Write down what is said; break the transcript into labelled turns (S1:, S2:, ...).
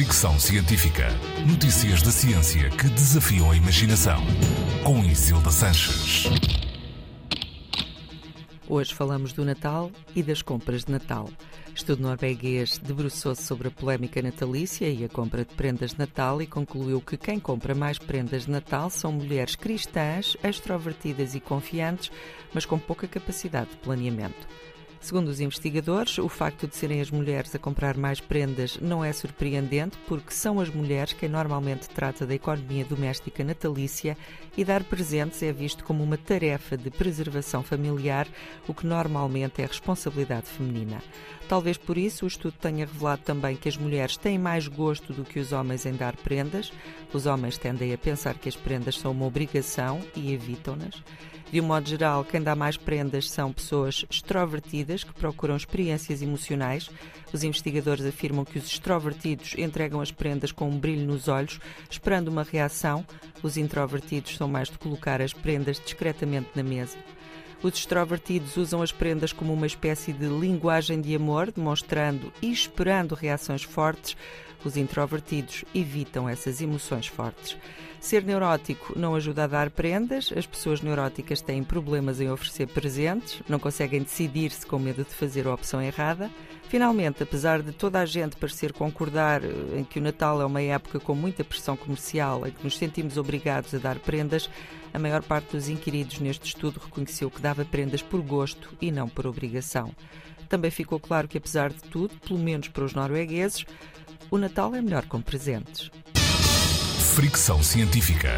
S1: Fricção Científica. Notícias da ciência que desafiam a imaginação. Com Isilda Sanches.
S2: Hoje falamos do Natal e das compras de Natal. Estudo norueguês debruçou-se sobre a polémica natalícia e a compra de prendas de Natal e concluiu que quem compra mais prendas de Natal são mulheres cristãs, extrovertidas e confiantes, mas com pouca capacidade de planeamento. Segundo os investigadores, o facto de serem as mulheres a comprar mais prendas não é surpreendente, porque são as mulheres quem normalmente trata da economia doméstica natalícia e dar presentes é visto como uma tarefa de preservação familiar, o que normalmente é responsabilidade feminina. Talvez por isso o estudo tenha revelado também que as mulheres têm mais gosto do que os homens em dar prendas. Os homens tendem a pensar que as prendas são uma obrigação e evitam-nas. De um modo geral, quem dá mais prendas são pessoas extrovertidas que procuram experiências emocionais. Os investigadores afirmam que os extrovertidos entregam as prendas com um brilho nos olhos, esperando uma reação. Os introvertidos são mais de colocar as prendas discretamente na mesa. Os extrovertidos usam as prendas como uma espécie de linguagem de amor, demonstrando e esperando reações fortes. Os introvertidos evitam essas emoções fortes. Ser neurótico não ajuda a dar prendas, as pessoas neuróticas têm problemas em oferecer presentes, não conseguem decidir-se com medo de fazer a opção errada. Finalmente, apesar de toda a gente parecer concordar eh, em que o Natal é uma época com muita pressão comercial, em que nos sentimos obrigados a dar prendas, a maior parte dos inquiridos neste estudo reconheceu que dava prendas por gosto e não por obrigação. Também ficou claro que, apesar de tudo, pelo menos para os noruegueses, o Natal é melhor com presentes.
S1: Fricção Científica.